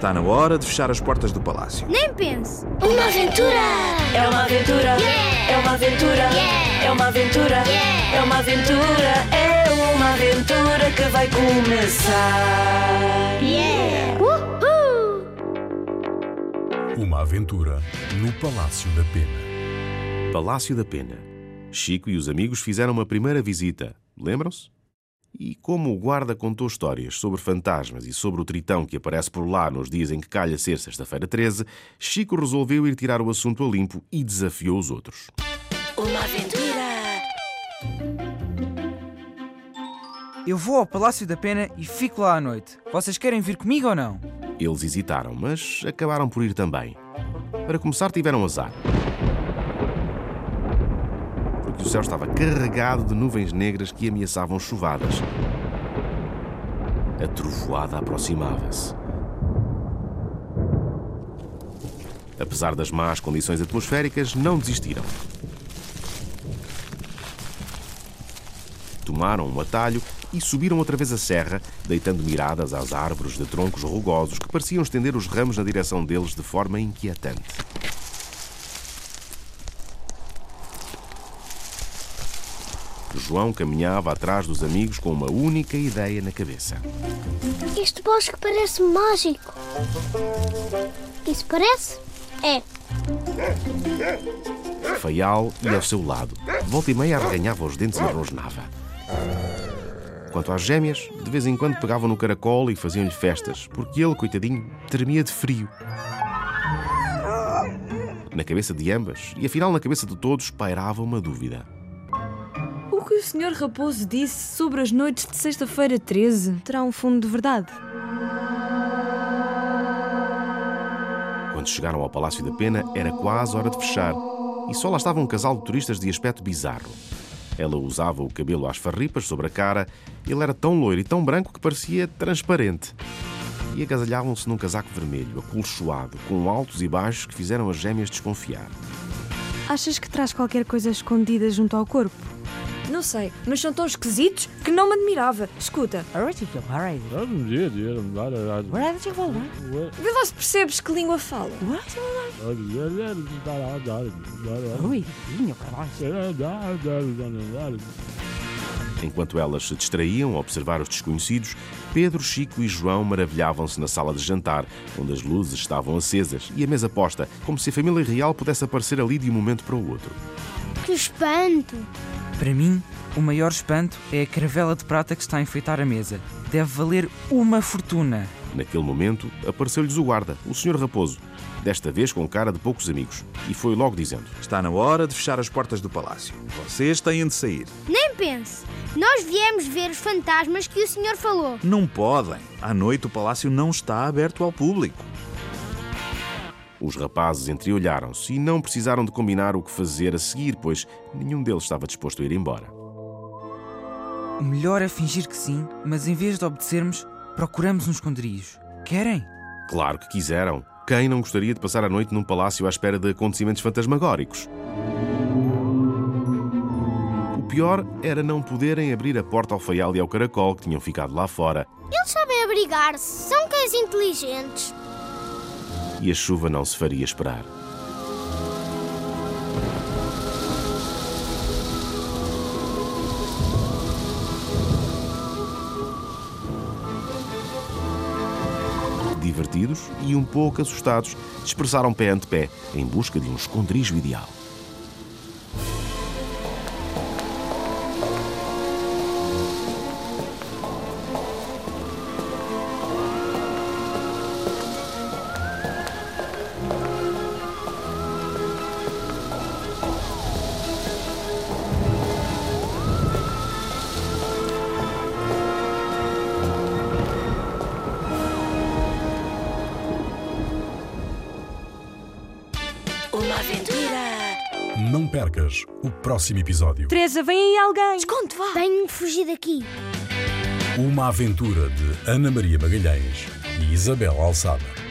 Está na hora de fechar as portas do palácio. Nem pense. Uma aventura! É uma aventura! É uma aventura! É uma aventura! É uma aventura! É uma aventura que vai começar! Uhul! Uma aventura no Palácio da Pena. Palácio da Pena. Chico e os amigos fizeram uma primeira visita. Lembram-se? E como o guarda contou histórias sobre fantasmas e sobre o tritão que aparece por lá nos dias em que calha ser sexta-feira 13, Chico resolveu ir tirar o assunto a limpo e desafiou os outros. Uma aventura! Eu vou ao Palácio da Pena e fico lá à noite. Vocês querem vir comigo ou não? Eles hesitaram, mas acabaram por ir também. Para começar, tiveram azar. Porque o céu estava carregado de nuvens negras que ameaçavam chuvadas. A trovoada aproximava-se. Apesar das más condições atmosféricas, não desistiram. Tomaram um atalho e subiram outra vez a serra, deitando miradas às árvores de troncos rugosos que pareciam estender os ramos na direção deles de forma inquietante. João caminhava atrás dos amigos com uma única ideia na cabeça. Este bosque parece mágico. Isso parece? É. Faial ia ao seu lado. Volta e meia arreganhava os dentes e rosnava. Quanto às gêmeas, de vez em quando pegavam no caracol e faziam-lhe festas, porque ele, coitadinho, tremia de frio. Na cabeça de ambas, e afinal na cabeça de todos, pairava uma dúvida. O que o Sr. Raposo disse sobre as noites de sexta-feira 13 terá um fundo de verdade. Quando chegaram ao Palácio da Pena, era quase hora de fechar. E só lá estava um casal de turistas de aspecto bizarro. Ela usava o cabelo às farripas sobre a cara, ele era tão loiro e tão branco que parecia transparente. E agasalhavam-se num casaco vermelho, acolchoado, com altos e baixos que fizeram as gêmeas desconfiar. Achas que traz qualquer coisa escondida junto ao corpo? Não sei, mas são tão esquisitos que não me admirava. Escuta, vê lá se percebes que língua fala. Enquanto elas se distraíam a observar os desconhecidos, Pedro, Chico e João maravilhavam-se na sala de jantar, onde as luzes estavam acesas e a mesa posta, como se a família real pudesse aparecer ali de um momento para o outro. Que espanto. Para mim, o maior espanto é a caravela de prata que está a enfeitar a mesa. Deve valer uma fortuna. Naquele momento, apareceu-lhes o guarda, o Sr. Raposo, desta vez com cara de poucos amigos, e foi logo dizendo: Está na hora de fechar as portas do palácio. Vocês têm de sair. Nem pense. Nós viemos ver os fantasmas que o senhor falou. Não podem. À noite o palácio não está aberto ao público. Os rapazes entreolharam-se e não precisaram de combinar o que fazer a seguir, pois nenhum deles estava disposto a ir embora. O melhor é fingir que sim, mas em vez de obedecermos, procuramos um esconderijo. Querem? Claro que quiseram. Quem não gostaria de passar a noite num palácio à espera de acontecimentos fantasmagóricos? O pior era não poderem abrir a porta ao faial e ao caracol que tinham ficado lá fora. Eles sabem abrigar-se. São cães inteligentes. E a chuva não se faria esperar. Divertidos e um pouco assustados, dispersaram pé ante pé em busca de um esconderijo ideal. Não percas o próximo episódio. Teresa, vem aí alguém! Esconde, vá! Tenho de fugir daqui. Uma aventura de Ana Maria Magalhães e Isabel Alçada.